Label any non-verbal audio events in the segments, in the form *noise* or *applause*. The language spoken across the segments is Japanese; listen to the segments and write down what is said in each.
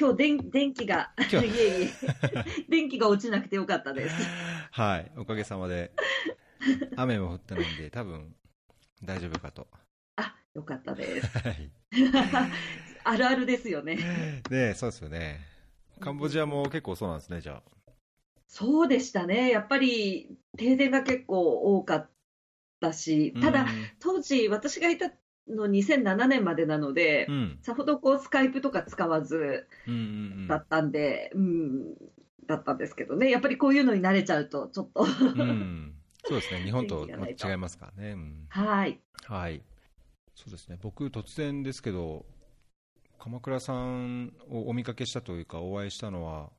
今日電電気が、*laughs* いえいえ、*laughs* 電気が落ちなくてよかったです。はい、おかげさまで。雨も降ってないんで、多分大丈夫かと。あ、よかったです。はい。*laughs* あるあるですよね。ねそうですよね。カンボジアも結構そうなんですね、じゃそうでしたね。やっぱり停電が結構多かったしあ。、ただうん、当時私がいたの2007年までなのでう、ん。さほどこうスカイプとか使わずうんうんうんだったんで、うん、だったんですけどね。やっぱりこういうのに慣れちゃうと、ちょっと。うん。そうですね、日本と違いますからね。うんはい。はい。そうですね。僕、突然ですけど、鎌倉さんをお見かけしたというか、お会いしたのは、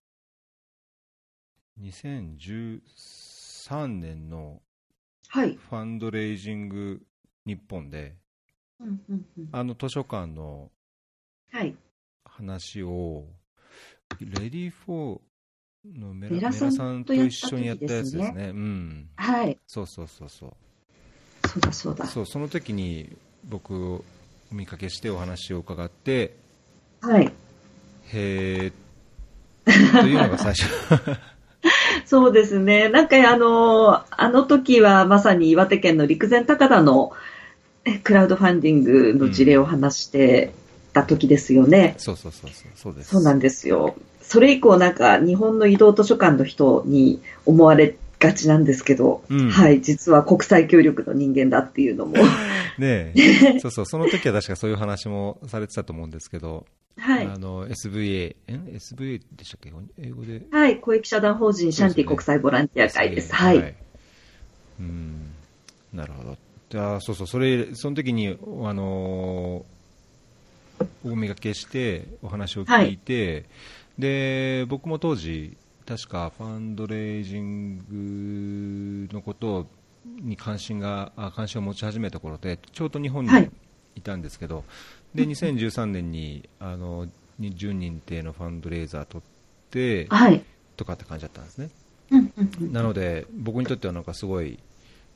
2013年のはい。ファンドレイジング日本で、うんうんうんあの図書館のはい。話を、レディー・フォーのメラさんと一緒にやったやつですね。うん。はい。そうそうそうそう。そうだそうだ。そう、その時に僕をお見かけしてお話を伺って、はい。へーというのが最初。*laughs* そうですね。なんかあの、あの時はまさに岩手県の陸前高田のえクラウドファンディングの事例を話してた時ですよね。そうそうそうそう、そうです。そうなんですよ。それ以降なんか日本の移動図書館の人に思われがちなんですけど、うんはい、実は国際協力の人間だっていうのも。*laughs* ねえ *laughs* そうそう、その時は確かそういう話もされてたと思うんですけど、はい。あの、SVA、ん ?SVA でしたっけ？英語で？はい、公益社団法人シャンティ国際ボランティア会です。SVA はい。うん、なるほど。じゃあ、そうそう、それ、その時に、あのお見かけして、お話を聞いて、で、僕も当時、確かファンドレイジングのことに関心が、あ関心を持ち始めた頃で、ちょうど日本にはいいたんですけど、で、2013年に、あの、10人定のファンドレイザー取って、はい。とかって感じだったんですね。うんうんうんなので、僕にとってはなんかすごい、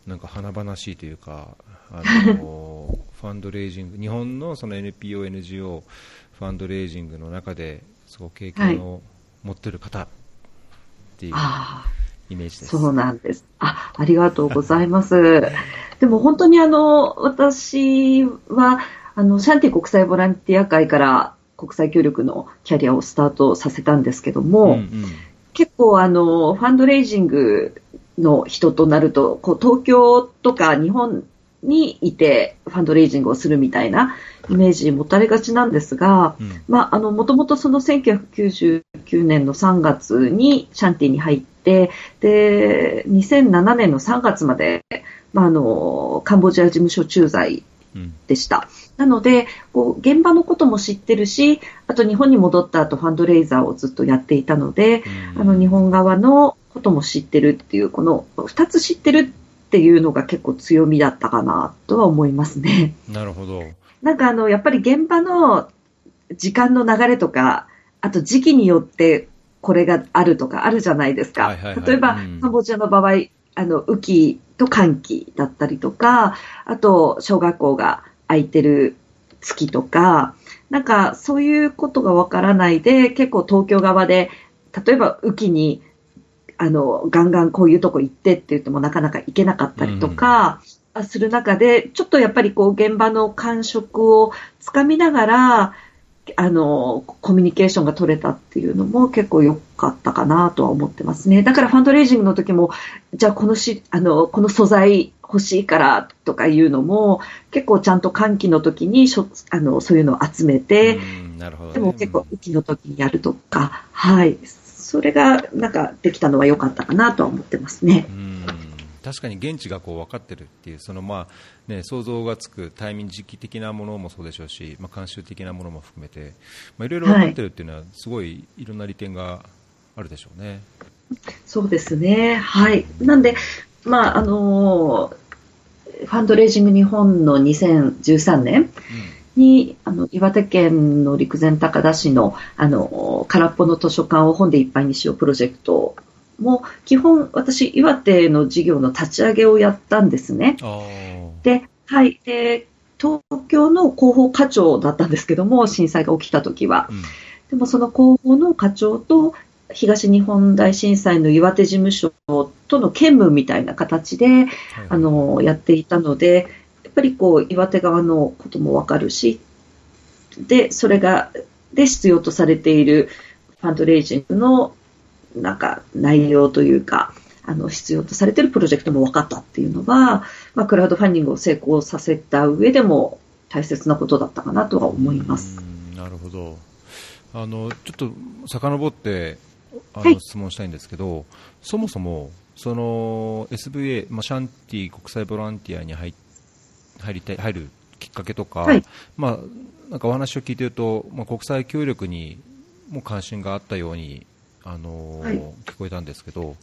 なんか華々しいというか、あの *laughs* ファンドレイジング、日本のその NPO、NGO、ファンドレイジングの中ですごく経験を持ってる方っていう。イメージです。そうなんです。あ、ありがとうございます。*laughs* でも本当にあの、私は、あの、シャンティ国際ボランティア会から国際協力のキャリアをスタートさせたんですけども、うんうん結構あの、ファンドレイジングの人となると、こう東京とか日本にいてファンドレイジングをするみたいなイメージ持たれがちなんですが、うんまあ、あの、もともとその1999年の3月にシャンティに入って、で、2007年の3月まで、まあ、あの、カンボジア事務所駐在うんでした。なので、こう、現場のことも知ってるし、あと日本に戻った後ファンドレイザーをずっとやっていたので、うんあの、日本側のことも知ってるっていう、この二つ知ってるっていうのが結構強みだったかなとは思いますね。なるほど。なんかあの、やっぱり現場の時間の流れとか、あと時期によってこれがあるとかあるじゃないですか。はいはいはい例えば、うんカンボジアの場合、あの、雨季と寒季だったりとか、あと、小学校が空いてる月とか、なんかそういうことがわからないで、結構東京側で、例えば雨季に、あの、ガンガンこういうとこ行ってって言ってもなかなか行けなかったりとか、する中で、ちょっとやっぱりこう現場の感触をつかみながら、あの、コミュニケーションが取れたっていうのも結構良かったかなとは思ってますね。だからファンドレイジングの時も、じゃあこのし、あの、この素材欲しいからとかいうのも、結構ちゃんと換気の時にしょ、あの、そういうのを集めて、うんなるほどね、でも結構雨季の時にやるとか、はい。それがなんかできたのは良かったかなとは思ってますねう。ん確かに現地がこう分かってるっていうその、まあね、想像がつくタイミング時期的なものもそうでしょうし、まあ、慣習的なものも含めて、まあ、いろいろ分かってるっていうのは、すごいいろんな利点があるでしょうね。そうですね。はい。なんで、まあ、あのファンドレイジング日本の2013年に、あの、岩手県の陸前高田市の、あの、空っぽの図書館を本でいっぱいにしようプロジェクトも、基本、私、岩手の事業の立ち上げをやったんですね。で、はい。で、東京の広報課長だったんですけども、震災が起きた時は。うんでもその広報の課長と東日本大震災の岩手事務所との兼務みたいな形で、はいあのやっていたので、やっぱりこう岩手側のこともわかるし、で、それが、で必要とされているファンドレイジングのなんか内容というか、あの必要とされているプロジェクトも分かったっていうのは、まあ、クラウドファンディングを成功させた上でも大切なことだったかなとは思います。うんなるほど。あのちょっと遡ってあの、はい。質問したいんですけどそもそもその SVA、まあ、シャンティ国際ボランティアに入入りたい入るきっかけとか、はい。まあ、なんかお話を聞いていると、まあ、国際協力にも関心があったように、あのはい聞こえたんですけど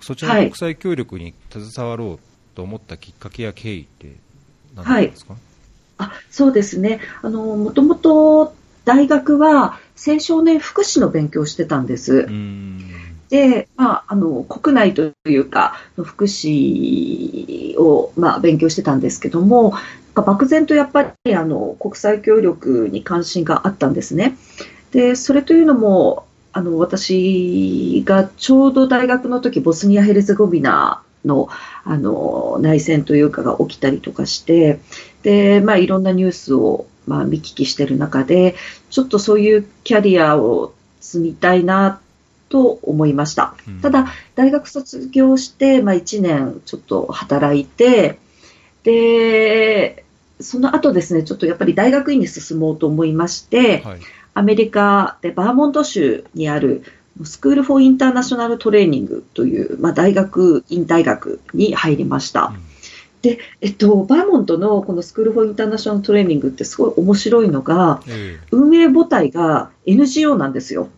そちらの国際協力に携わろうと思ったきっかけや経緯って何なんですか、あそうですね。あの、もともと大学は青少年福祉の勉強をしてたんです。で、まあ、あの、国内というか、福祉を、まあ、勉強してたんですけども、漠然とやっぱり、あの、国際協力に関心があったんですね。で、それというのも、あの、私がちょうど大学の時、ボスニア・ヘルツェゴビナの、あの、内戦というかが起きたりとかして、で、まあ、いろんなニュースを、まあ、見聞きしてる中で、ちょっとそういうキャリアを積みたいなと思いました。うんただ、大学卒業して、まあ、1年ちょっと働いて、で、その後ですね、ちょっとやっぱり大学院に進もうと思いまして、はいアメリカでバーモント州にあるスクール・フォー・インターナショナル・トレーニングという、まあ、大学院大学に入りました。で、えっと、バーモントのこのスクール・フォー・インターナショナル・トレーニングってすごい面白いのが、え運営母体が NGO なんですよ。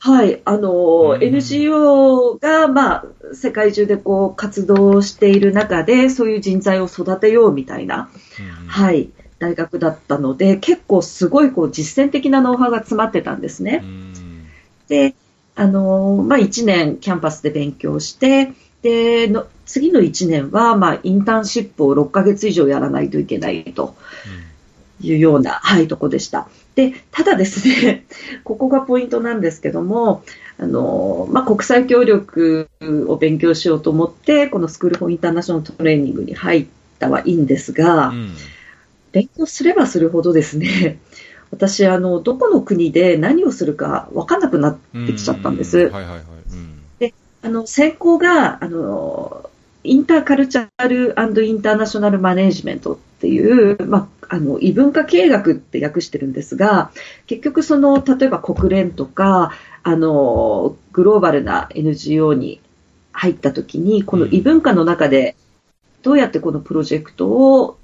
はい、あの、うん。NGO が、まあ、世界中でこう活動している中で、そういう人材を育てようみたいな、ーうん。はい、大学だったので、結構すごいこう実践的なノウハウが詰まってたんですね。うんで、あの、まあ、1年キャンパスで勉強して、で、の次の1年は、まあ、インターンシップを6ヶ月以上やらないといけないと。いうような、はい、とこでした。で、ただですね、*laughs* ここがポイントなんですけども、あの、まあ、国際協力を勉強しようと思って、このスクールフォーインターナショナルトレーニングに入ったはいいんですが、うん勉強すればするほどですね、*laughs* 私、あの、どこの国で何をするか分かんなくなってきちゃったんです。うんはいはいはい。うんあの、専攻が、あの、インターカルチャルインターナショナルマネジメントっていう、まあ、あの、異文化経営学って訳してるんですが、結局その、例えば国連とか、あの、グローバルな NGO に入った時に、この異文化の中で、どうやってこのプロジェクトを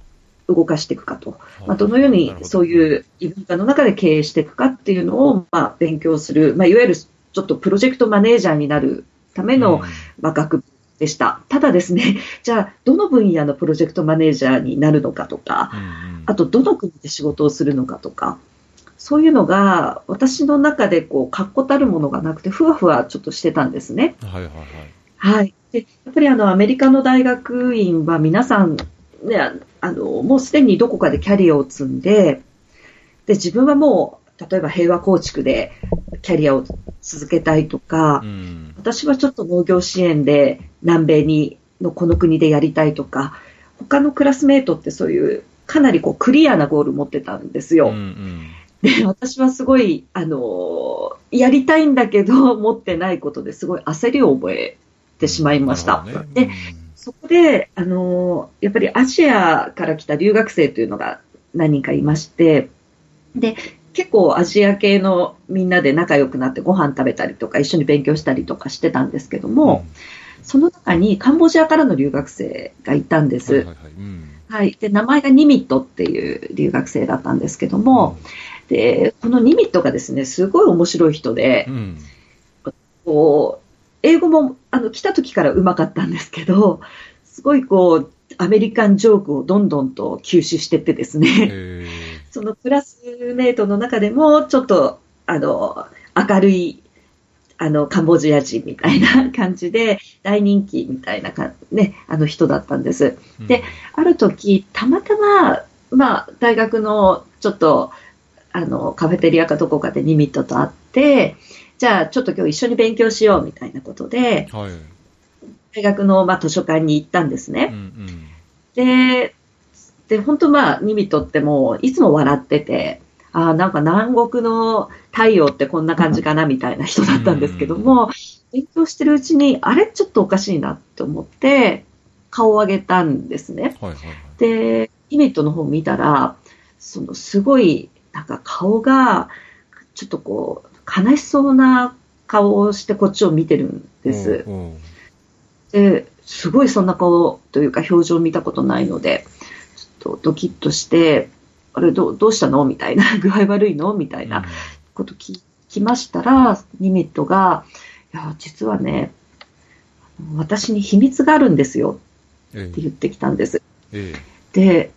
動かしていくかと。まあ、どのようにそうういう異文化の中で経営していくかっていうのを、まあ、勉強する、まあ、いわゆるちょっとプロジェクトマネージャーになるための、まあ、学部でした。ただですね、*laughs* じゃあ、どの分野のプロジェクトマネージャーになるのかとか、あと、どの国で仕事をするのかとか、そういうのが、私の中で、こう、確固たるものがなくて、ふわふわちょっとしてたんですね。はいはいはい。はい。で、やっぱりあの、アメリカの大学院は皆さん、ね、ああの、もうすでにどこかでキャリアを積んで、で、自分はもう、例えば平和構築でキャリアを続けたいとか、うん私はちょっと農業支援で南米に、のこの国でやりたいとか、他のクラスメートってそういう、かなりこうクリアなゴール持ってたんですよ。うんうんで、私はすごい、あのーやりたいんだけど、持ってないことですごい焦りを覚えてしまいました。なるほどねで、そこで、あのーやっぱりアジアから来た留学生というのが何人かいまして、で、結構アジア系のみんなで仲良くなってご飯食べたりとか一緒に勉強したりとかしてたんですけどうんも、その中にカンボジアからの留学生がいたんです。はいはいはいうんはい。で、名前がニミットっていう留学生だったんですけども、で、このニミットがですね、すごい面白い人でう、んこう、英語も、あの、来た時から上手かったんですけど、すごいこう、アメリカンジョークをどんどんと吸収してってですね、へそのクラスメートの中でも、ちょっと、あの、明るい、あの、カンボジア人みたいな感じで、大人気みたいなか、ね、あの人だったんです。ーである時、たまたま、まあ、大学のちょっと、あの、カフェテリアかどこかでニミットと会って、じゃあちょっと今日一緒に勉強しようみたいなことで、はい、大学の、まあ、図書館に行ったんですね。うんうん、で、で、本当まあ、ニミットってもう、いつも笑ってて、ああ、なんか南国の太陽ってこんな感じかなみたいな人だったんですけども、勉強してるうちに、あれちょっとおかしいなって思って、顔を上げたんですね。はいはいはい、で、ニミットの方を見たら、そのすごい、なんか顔が、ちょっとこう、悲しそうな顔をしてこっちを見てるんです。で、すごいそんな顔というか表情を見たことないので、ちょっとドキッとして、あれどどうしたの？みたいな、*laughs* 具合悪いの？みたいなこと聞きましたら、ニミットが、いや、実はね、私に秘密があるんですよ。って言ってきたんです。ええ、で、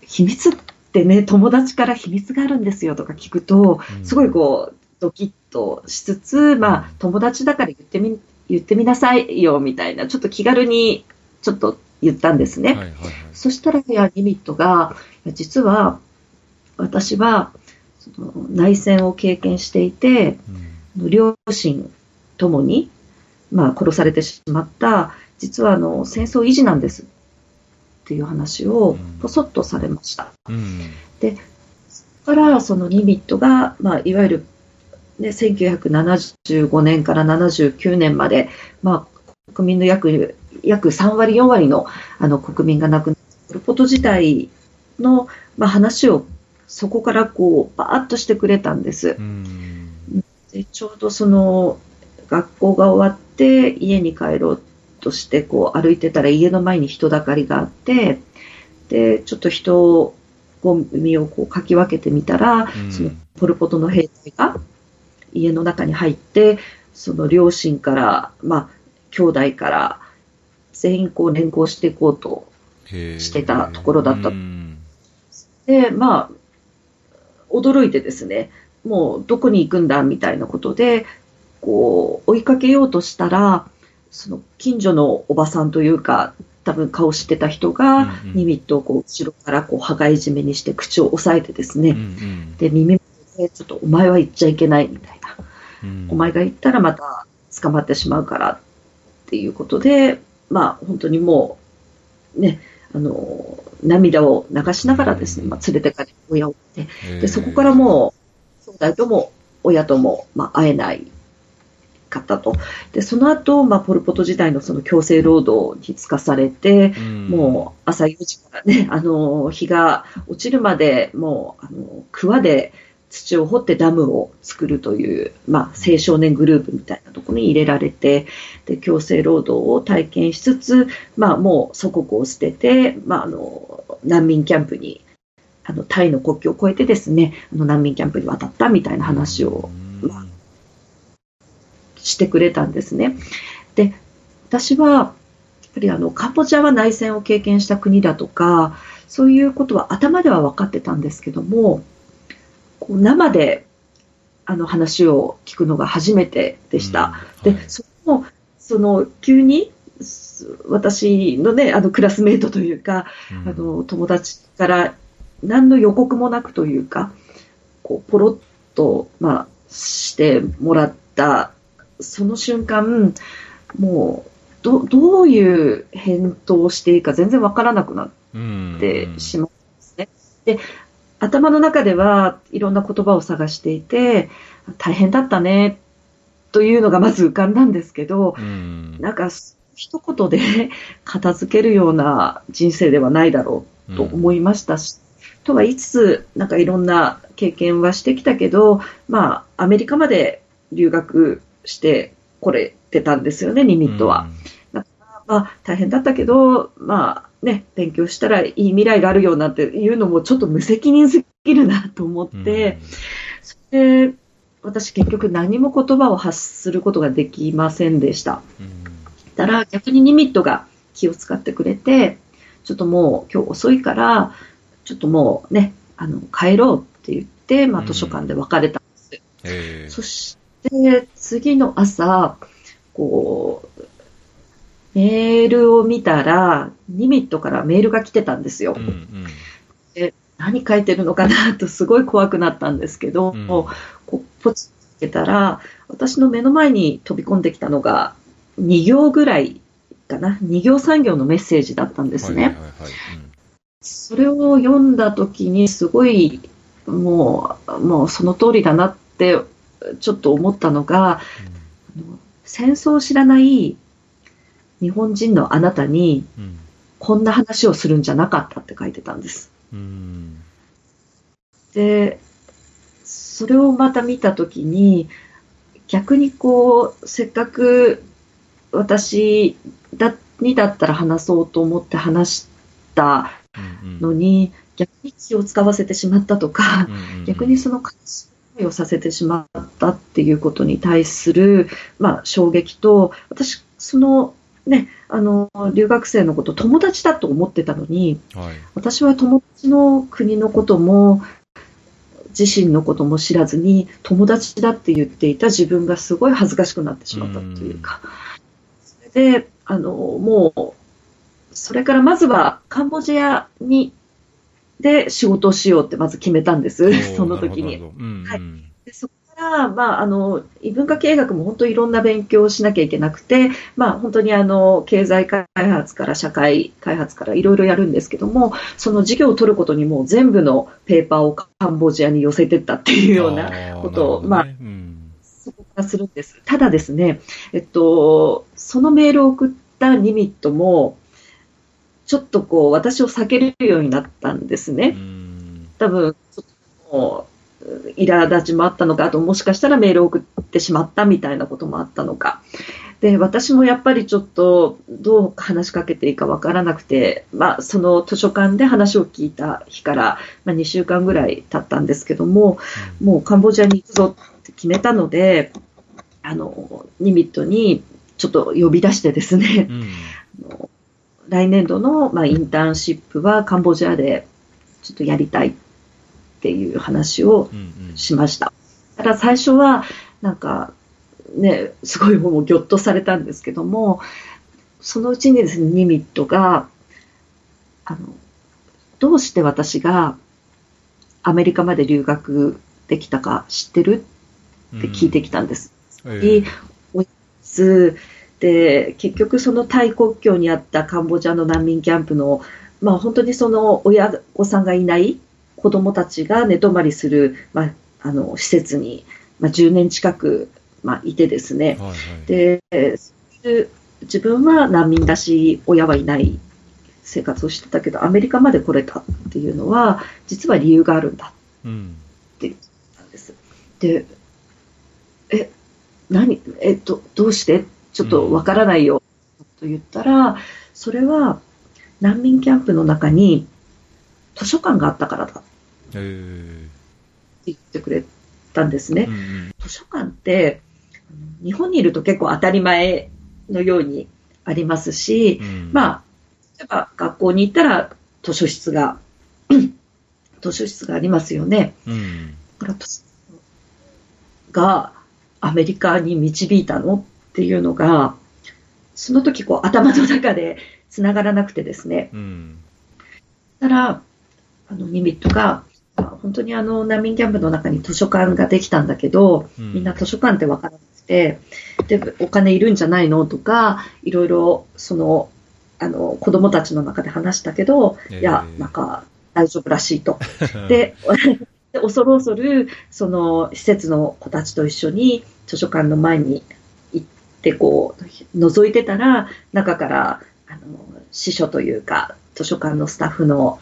秘密ってね、友達から秘密があるんですよとか聞くと、すごいこう、ドキッとしつつ、まあ、友達だから言ってみ、言ってみなさいよみたいな、ちょっと気軽にちょっと言ったんですね。はいはいはい、そしたら、いや、リミットが、実は、私は、その内戦を経験していて、うん、両親ともに、まあ、殺されてしまった、実はあの戦争維持なんです。っていう話をぽそっとされました。うん、で、からそのニミットが、まあ、いわゆる、ね、1975年から79年まで、まあ、国民の約約3割、4割のあの国民が亡くなること自体の、まあ、話をそこからこうバーッとしてくれたんです。でちょうどその学校が終わって家に帰ろうとしてこう歩いてたら家の前に人だかりがあってでちょっと人ゴミをこうかき分けてみたら、そのポル・ポトの兵隊が家の中に入ってその両親から、まあ、兄弟から全員こう連行していこうとしてたところだった。で、まあ、驚いてですね、もうどこに行くんだみたいなことで、こう、追いかけようとしたら、その近所のおばさんというか、多分顔知ってた人が、ニミットをこう後ろからこう羽交い締めにして口を押さえてですね、うんうん、で、耳でちょっとお前は言っちゃいけないみたいな、うん、お前が言ったらまた捕まってしまうからっていうことで、まあ、本当にもう、ね、あの、涙を流しながらですね、まあ、連れてかれ、親をって、で、そこからもう、兄弟とも親とも、まあ、会えないかったと。で、その後、まあ、ポルポト時代のその強制労働に就かされて、うん、もう朝4時からね、あの、日が落ちるまで、もう、あの、桑で、土を掘ってダムを作るという、まあ、青少年グループみたいなところに入れられて、で、強制労働を体験しつつ、まあ、もう祖国を捨てて、まあ、あの、難民キャンプに、あの、タイの国境を越えてですね、あの、難民キャンプに渡ったみたいな話を、まあ、してくれたんですね。で、私は、やっぱりあの、カンボジアは内戦を経験した国だとか、そういうことは頭では分かってたんですけども、こう生であの話を聞くのが初めてでした。うんはい、で、その、その、急に、私のね、あの、クラスメイトというか、うん、あの、友達から何の予告もなくというか、こう、ポロッと、まあ、してもらった、その瞬間、もう、ど、どういう返答をしていいか全然わからなくなってしまうんですね。で、頭の中ではいろんな言葉を探していて、大変だったね、というのがまず浮かんだんですけど、うん、なんか一言で *laughs* 片付けるような人生ではないだろうと思いましたし、うん、とは言いつつ、なんかいろんな経験はしてきたけど、まあ、アメリカまで留学してこれてたんですよね、ニミットは。うん、まあ、大変だったけど、まあ、ね、勉強したらいい未来があるよなんていうのもちょっと無責任すぎるなと思って、うん、そ私結局何も言葉を発することができませんでした。うん、たら逆にニミットが気を使ってくれて、ちょっともう今日遅いから、ちょっともうね、あの、帰ろうって言って、まあ図書館で別れたんです。そして、次の朝、こう、メールを見たら、ニミットからメールが来てたんですよ。うんうん、で何書いてるのかなとすごい怖くなったんですけど、うん。こうポチッつけたら、私の目の前に飛び込んできたのが2行ぐらいかな、2行3行のメッセージだったんですね。はいはいはいはい。それを読んだ時にすごいもう、もうその通りだなってちょっと思ったのが、あの戦争を知らない日本人のあなたにうん。うんこんな話をするんじゃなかったって書いてたんです。うん。で、それをまた見たときに、逆にこう、せっかく私だにだったら話そうと思って話したうんうん。のに、逆に気を使わせてしまったとか、うんうん。うん逆にその悲しい思いをさせてしまったっていうことに対する、まあ、衝撃と、私、その、ね、あの、留学生のこと友達だと思ってたのに、はい。私は友達の国のことも自身のことも知らずに友達だって言っていた自分がすごい恥ずかしくなってしまったというか、それであのもうそれからまずはカンボジアにで仕事をしようってまず決めたんです、その時に。はい。でそこから、まあ、あの異文化経営学も本当にいろんな勉強をしなきゃいけなくて、まあ、本当にあの経済開発から社会開発からいろいろやるんですけどもその授業を取ることにもう全部のペーパーをカンボジアに寄せてったっていうようなことを、まあ、うんそこからするんです。ただですね、えっと、そのメールを送ったニミットもちょっとこう私を避けるようになったんですね。うん多分、ちょっともう、苛立ちもあったのか、あともしかしたらメールを送ってしまったみたいなこともあったのか。で、私もやっぱりちょっとどう話しかけていいかわからなくて、まあ、その図書館で話を聞いた日から、まあ、2週間ぐらい経ったんですけども、もうカンボジアに行くぞって決めたので、あの、ニミットにちょっと呼び出してですね、うん来年度の、まあ、インターンシップはカンボジアでちょっとやりたいっていう話をうんうん。しました。ただ最初はなんかね、すごいもうぎょっとされたんですけども、そのうちにですね、ニミットが、あの、どうして私がアメリカまで留学できたか知ってる？って聞いてきたんです。ええ。で結局そのタイ国境にあったカンボジアの難民キャンプの、まあ、本当にその親御さんがいない子どもたちが寝泊まりする、まあ、あの施設に、まあ、10年近く、まあ、いてですね。はいはい。で自分は難民だし親はいない生活をしてたけどアメリカまで来れたっていうのは実は理由があるんだうんなん。です。で、え、何、えっと、どうして？ちょっとわからないよ、と言ったら、それは難民キャンプの中に図書館があったからだ言ってくれたんですね。えうんうん図書館って、日本にいると結構当たり前のようにありますし、うんまあ、例えば学校に行ったら図書室が、*clears throat* 図書室がありますよね。うんがアメリカに導いたのっていうのが、その時こう頭の中で繋がらなくてですね。うんたら、あの、ニミットが、あ本当にあの、難民キャンプの中に図書館ができたんだけど、うん。みんな図書館ってわからなくて、で、お金いるんじゃないのとか、いろいろ、その、あの、子供たちの中で話したけど、ええいや、なんか、大丈夫らしいと。*laughs* で、で恐る恐る、その施設の子たちと一緒に図書館の前に行って、こう、覗いてたら、中から、あの、司書というか、図書館のスタッフの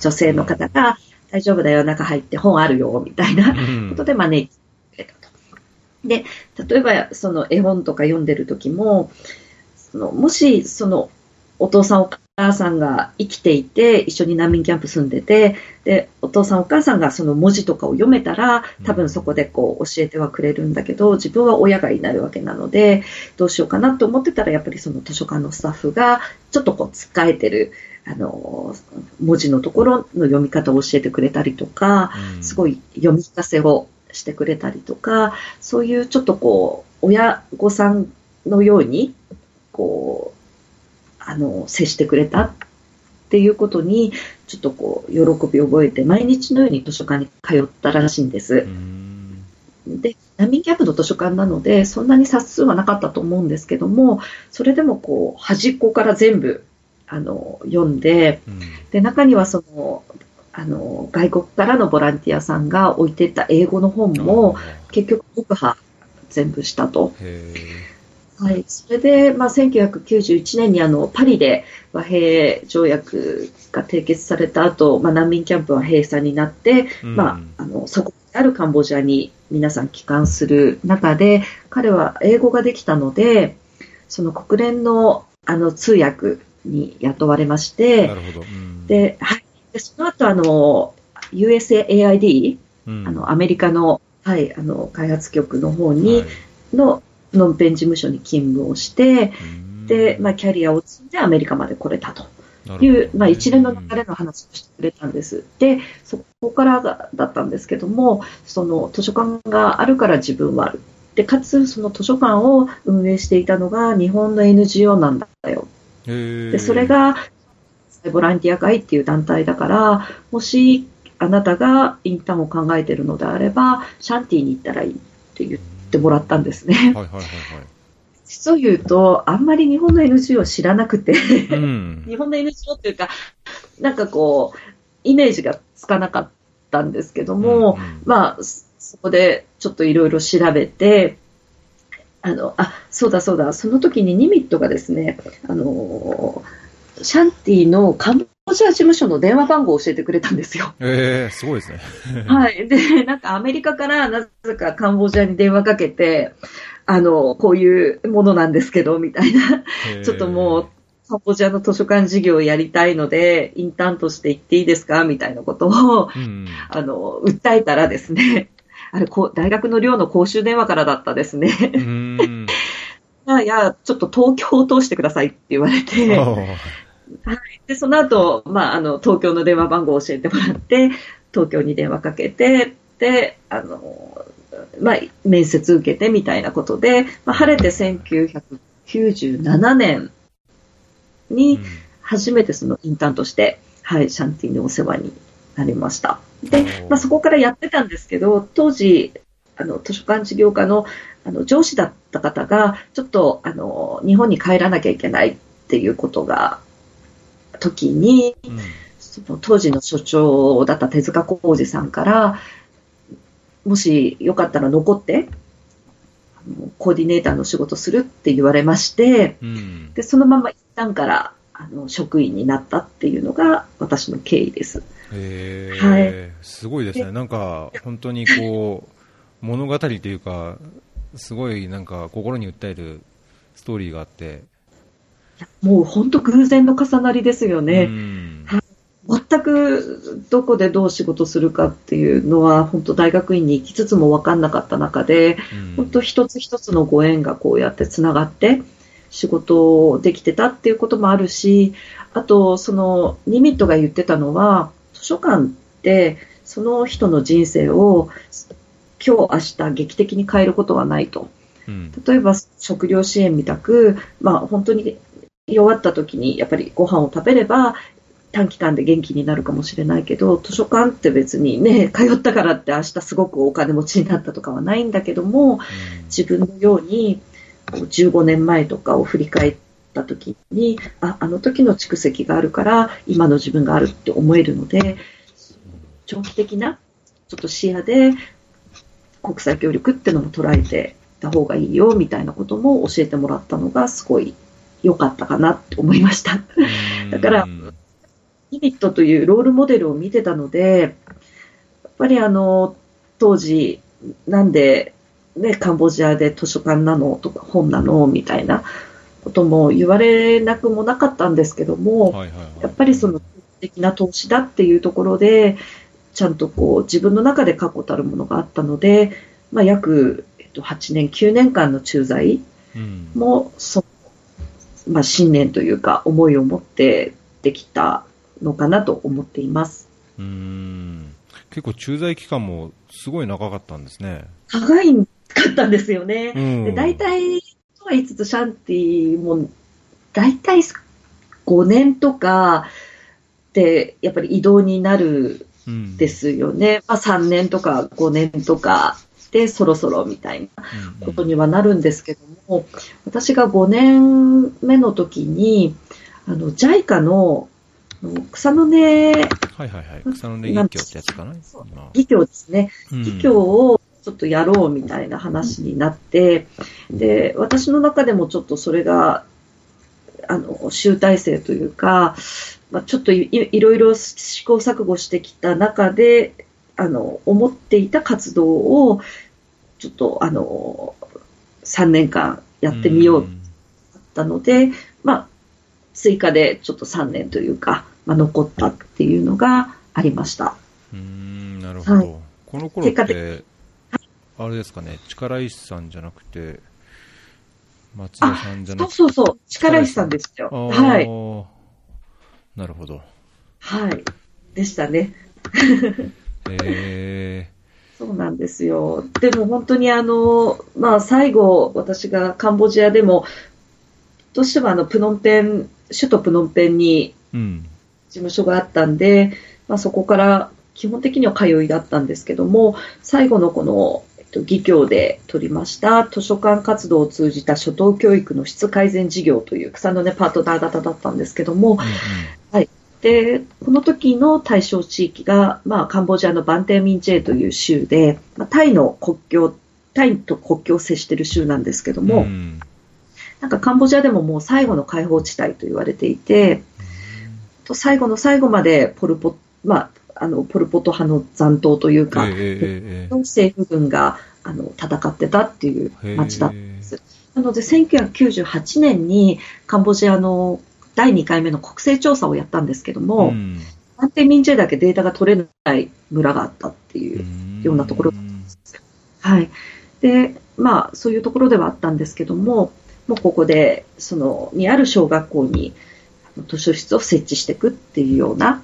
女性の方が、大丈夫だよ、中入って本あるよ、みたいなうんことで招いてくれたと。で、例えば、その絵本とか読んでる時も、そのもし、その、お父さんお母さんが生きていて、一緒に難民キャンプ住んでて、で、お父さんお母さんがその文字とかを読めたら、多分そこでこう教えてはくれるんだけど、自分は親がいないわけなので、どうしようかなと思ってたら、やっぱりその図書館のスタッフが、ちょっとこう、つっかえてる、あの、文字のところの読み方を教えてくれたりとか、うんすごい読み聞かせをしてくれたりとか、そういうちょっとこう、親御さんのように、こう、あの、接してくれたっっていうことに、ちょっとこう、喜びを覚えて、毎日のように図書館に通ったらしいんです。うんで、難民キャンプの図書館なので、そんなに冊数はなかったと思うんですけども、それでもこう、端っこから全部、あの、読んで、うんで、中にはその、あの、外国からのボランティアさんが置いてった英語の本も、結局、読破全部したと。へはい。それで、まあ、1991年にあの、パリで和平条約が締結された後、まあ、難民キャンプは閉鎖になって、ーまあ、あの、そこにあるカンボジアに皆さん帰還する中で、彼は英語ができたので、その国連のあの通訳に雇われましてな、るほど。うん、で、はい。で、その後あの、USAID、うんあの、アメリカの、はい、あの、開発局の方に、はいの、ノンペン事務所に勤務をして、うんで、まあ、キャリアを積んでアメリカまで来れたと。いう、まあ、一連の流れの話をしてくれたんです。で、そこからがだったんですけども、その図書館があるから自分はある。で、かつ、その図書館を運営していたのが日本の NGO なんだよ。で、それが、ボランティア会っていう団体だから、もしあなたがインターンを考えているのであれば、シャンティに行ったらいいって言ってもらったんですね。はいはいはいはい。実を言うと、あんまり日本の NGO 知らなくて、うん日本の NGO っていうか、なんかこう、イメージがつかなかったんですけども、うんうんまあ、そそこでちょっといろいろ調べて、あの、あ、そうだそうだ、その時にニミットがですね、あの、シャンティのカンボジア事務所の電話番号を教えてくれたんですよ。えー、すごいですね。*laughs* はい。で、なんかアメリカからなぜかカンボジアに電話かけて、あの、こういうものなんですけど、みたいな。ちょっともう、カンボジアの図書館事業をやりたいので、インターンとして行っていいですか？みたいなことを、うん、うん。あの、訴えたらですね、あれ、こう大学の寮の公衆電話からだったですね。*laughs* いやちょっと東京を通してくださいって言われて、あで、その後、まあ、あの、東京の電話番号を教えてもらって、東京に電話かけて、で、あの、まあ、面接受けてみたいなことで、まあ、晴れて1997年ーに初めてそのインターンとして、はい、シャンティにお世話になりました。で、まあ、そこからやってたんですけど、当時、あの、図書館事業家の、あの、上司だった方が、ちょっと、あの、日本に帰らなきゃいけないっていうことが、時に、うんその当時の所長だった手塚浩二さんから、もしよかったら残って、コーディネーターの仕事するって言われまして、うん。で、そのまま一旦から、あの、職員になったっていうのが私の経緯です。へはえ、すごいですね。なんか、本当にこう、物語というか、すごいなんか心に訴えるストーリーがあって、もう本当偶然の重なりですようね。ん。全くどこでどう仕事するかっていうのは、本当大学院に行きつつも分かんなかった中で、うん本当一つ一つのご縁がこうやってつながって仕事できてたっていうこともあるし、あと、そのニミットが言ってたのは、図書館ってその人の人生を今日明日劇的に変えることはないと。うん。例えば食料支援みたく、まあ本当に弱った時にやっぱりご飯を食べれば短期間で元気になるかもしれないけど、図書館って別にね、通ったからって明日すごくお金持ちになったとかはないんだけども、自分のように15年前とかを振り返った時に、あ、あの時の蓄積があるから今の自分があるって思えるので、長期的なちょっと視野で国際協力ってのも捉えてた方がいいよみたいなことも教えてもらったのがすごい良かったかなって思いました。うんだからうんイニットというロールモデルを見てたので、やっぱりあの、当時、なんで、ね、カンボジアで図書館なのとか本なのみたいなことも言われなくもなかったんですけども、はいはいはいやっぱりその的な投資だっていうところで、ちゃんとこう自分の中で確固たるものがあったので、まあ、約、えっと、8年、9年間の駐在うんも、そまあ、信念というか思いを持ってできたのかなと思っています。うーん結構駐在期間もすごい長かったんですね。長いかったんですよね。うんで大体、とは言いつつ、シャンティも、大体5年とか、て、やっぱり移動になるうんですよね。まあ、3年とか5年とかでそろそろみたいなうんことにはなるんですけども、私が5年目の時に、あの、JICA の草の根はいはいはい。草の根義教ってやつかなそう今義教ですね。うん義教をちょっとやろうみたいな話になって、で、私の中でもちょっとそれが、あの、集大成というか、まあ、ちょっといいいろいろ試行錯誤してきた中で、あの、思っていた活動を、ちょっと、あの、3年間やってみようと思ったので、まあ、追加でちょっと3年というか、まあ、残ったっていうのがありました。うーん、なるほど。はいこの頃っ結果て、あれですかね、力石さんじゃなくて、松田さんじゃなくて、そうそうそう、力石さんですよ。あはい。ーなるほど。はい。でしたね。*laughs* えそうなんですよ。でも本当にあの、まあ最後、私がカンボジアでも、どうしてもあの、プノンペン、首都プノンペンにー、うん。事務所があったんで、まあそこから基本的には通いだったんですけども、最後のこの、えっと、義教で取りました図書館活動を通じた初等教育の質改善事業という草の根パートナー型だったんですけども、で、この時の対象地域が、まあ、カンボジアのバンテーミンチェーという州で、まあ、タイの国境、タイと国境を接している州なんですけどうんも、うん。なんかカンボジアでももう最後の解放地帯と言われていて、と最後の最後までポルポ、まあ、あの、ポルポト派の残党というか、えええええの政府軍があの戦ってたっていうえ町だったんです。なので、1998年にカンボジアの第2回目の国勢調査をやったんですけども、うん。バンテミンジェだけデータが取れない村があったっていう、ようなところはい。で、まあ、そういうところではあったんですけども、もうここで、その、にある小学校に図書室を設置していくっていうような、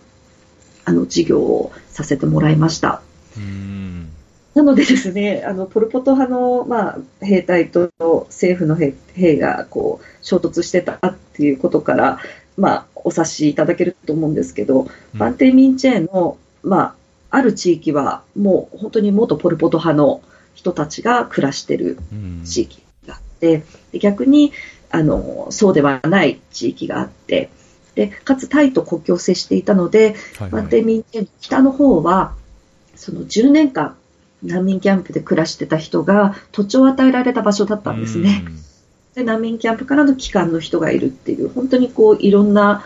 あの、事業をさせてもらいました。うん。なのでですね、あの、ポルポト派の、まあ、兵隊と政府の兵兵が、こう、衝突してたっていうことから、まあ、お察しいただけると思うんですけど、うん。バンテミンチェーの、まあ、ある地域は、もう本当に元ポルポト派の人たちが暮らしてるうん。地域があって、で逆に、あの、そうではない地域があって、で、かつタイと国境を接していたので、はいはいバンテミン北の方は、その10年間、難民キャンプで暮らしてた人が土地を与えられた場所だったんですね。で、難民キャンプからの帰還の人がいるっていう、本当にこう、いろんな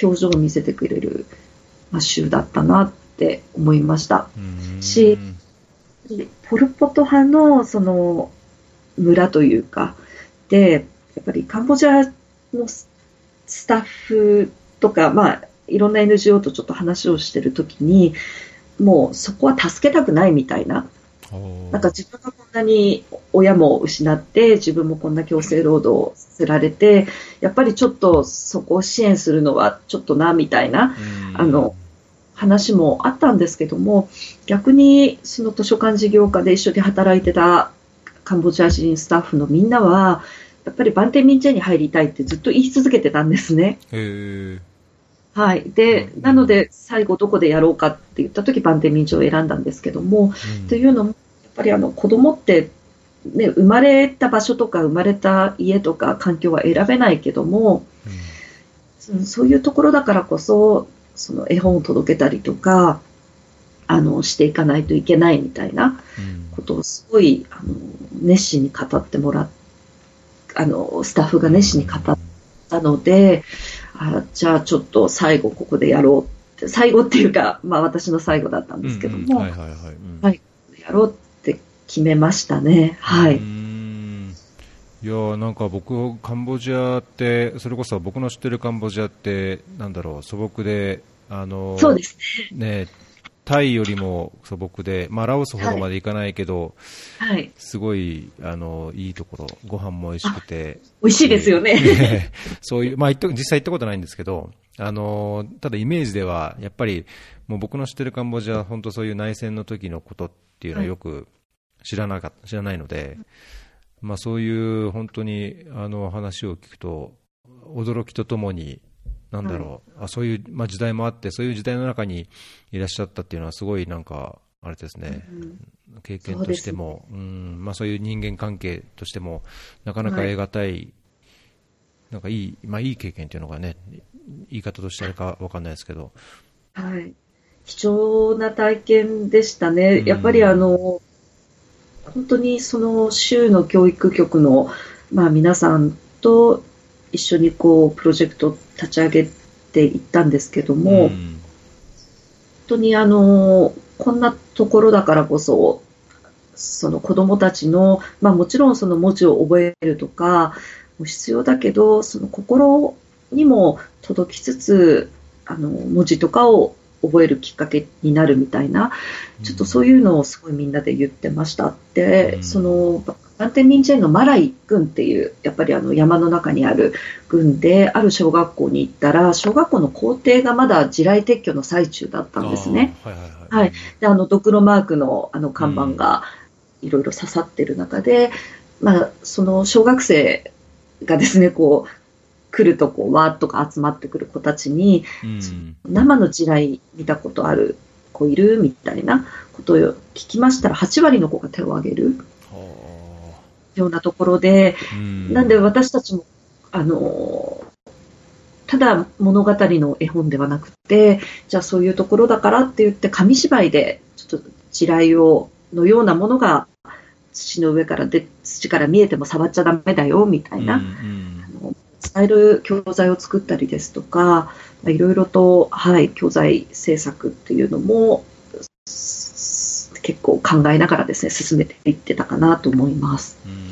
表情を見せてくれる、まあ、州だったなって思いました。うんしでポルポト派の、その、村というか、で、やっぱりカンボジアのススタッフとか、まあ、いろんな NGO とちょっと話をしてるときに、もうそこは助けたくないみたいな、なんか自分がこんなに親も失って、自分もこんな強制労働をさせられて、やっぱりちょっとそこを支援するのはちょっとな、みたいなうん。あの話もあったんですけども、逆にその図書館事業家で一緒に働いてたカンボジア人スタッフのみんなは、やっぱりバンテミンに入りたいってずっと言い続けてたんですね。はい。でう、んなので最後どこでやろうかって言った時バンテミンを選んだんですけども、というのも、やっぱりあの子供って、ね、生まれた場所とか生まれた家とか環境は選べないけども、そそういうところだからこそ、その絵本を届けたりとか、あの、していかないといけないみたいなことをすごい、あの、熱心に語ってもらっあの、スタッフが熱心に語ったので、あじゃあちょっと最後ここでやろうって、最後っていうか、まあ私の最後だったんですけども、はいはいはい。うん。はいやろうって決めましたね。はい。いやーなんか僕、カンボジアって、それこそ僕の知ってるカンボジアって、なんだろう、素朴で、あのーそうですね、タイよりも素朴で、まあ、ラオスほどまでいかないけど、はい。すごい、あのいいところ、ご飯も美味しくて、美味しいですよね。ね *laughs* そういう、まあ、実際行ったことないんですけど、あのただイメージでは、やっぱり、もう僕の知ってるカンボジアは、本当そういう内戦の時のことっていうのはよく知らなかった、知らないので、まあ、そういう本当に、あの、話を聞くと、驚きとともに、なんだろう、あそういう、まあ、時代もあって、そういう時代の中にいらっしゃったっていうのは、すごいなんか、あれですね、うん経験としても、う、ん。まあ、そういう人間関係としても、なかなか得難い、なんかいい、まあ、いい経験っていうのがね、言い方としてあれかわかんないですけど、はい。貴重な体験でしたね。うん。やっぱりあの、本当にその州の教育局の、まあ皆さんと一緒にこう、プロジェクトを立ち上げていったんですけども、本ん当にあの、こんなところだからこそ、その子供たちの、まあもちろんその文字を覚えるとかも必要だけど、その心にも届きつつ、あの、文字とかを覚えるきっかけになるみたいな、ちょっとそういうのをすごいみんなで言ってました。で、うんその、バンテンミンチェンのマライ郡っていう、やっぱりあの山の中にある郡で、ある小学校に行ったら、小学校の校庭がまだ地雷撤去の最中だったんですね。。はいはいはい。はいで、あの、ドクロマークのあの看板がいろいろ刺さってる中で、まあ、その小学生がですね、こう、来るとこう、わーっとか集まってくる子たちに、うん。生の地雷見たことある子いるみたいなことを聞きましたら、8割の子が手を挙げるはようなところで、あうん。なんで私たちも、あの、ただ物語の絵本ではなくて、じゃあそういうところだからって言って紙芝居でちょっと地雷を、のようなものが土の上からで、土から見えても触っちゃダメだよ、みたいな、うんうん。伝える教材を作ったりですとか、まあいろいろと、はい、教材制作っていうのも、す結構考えながらですね、進めていってたかなと思います。うん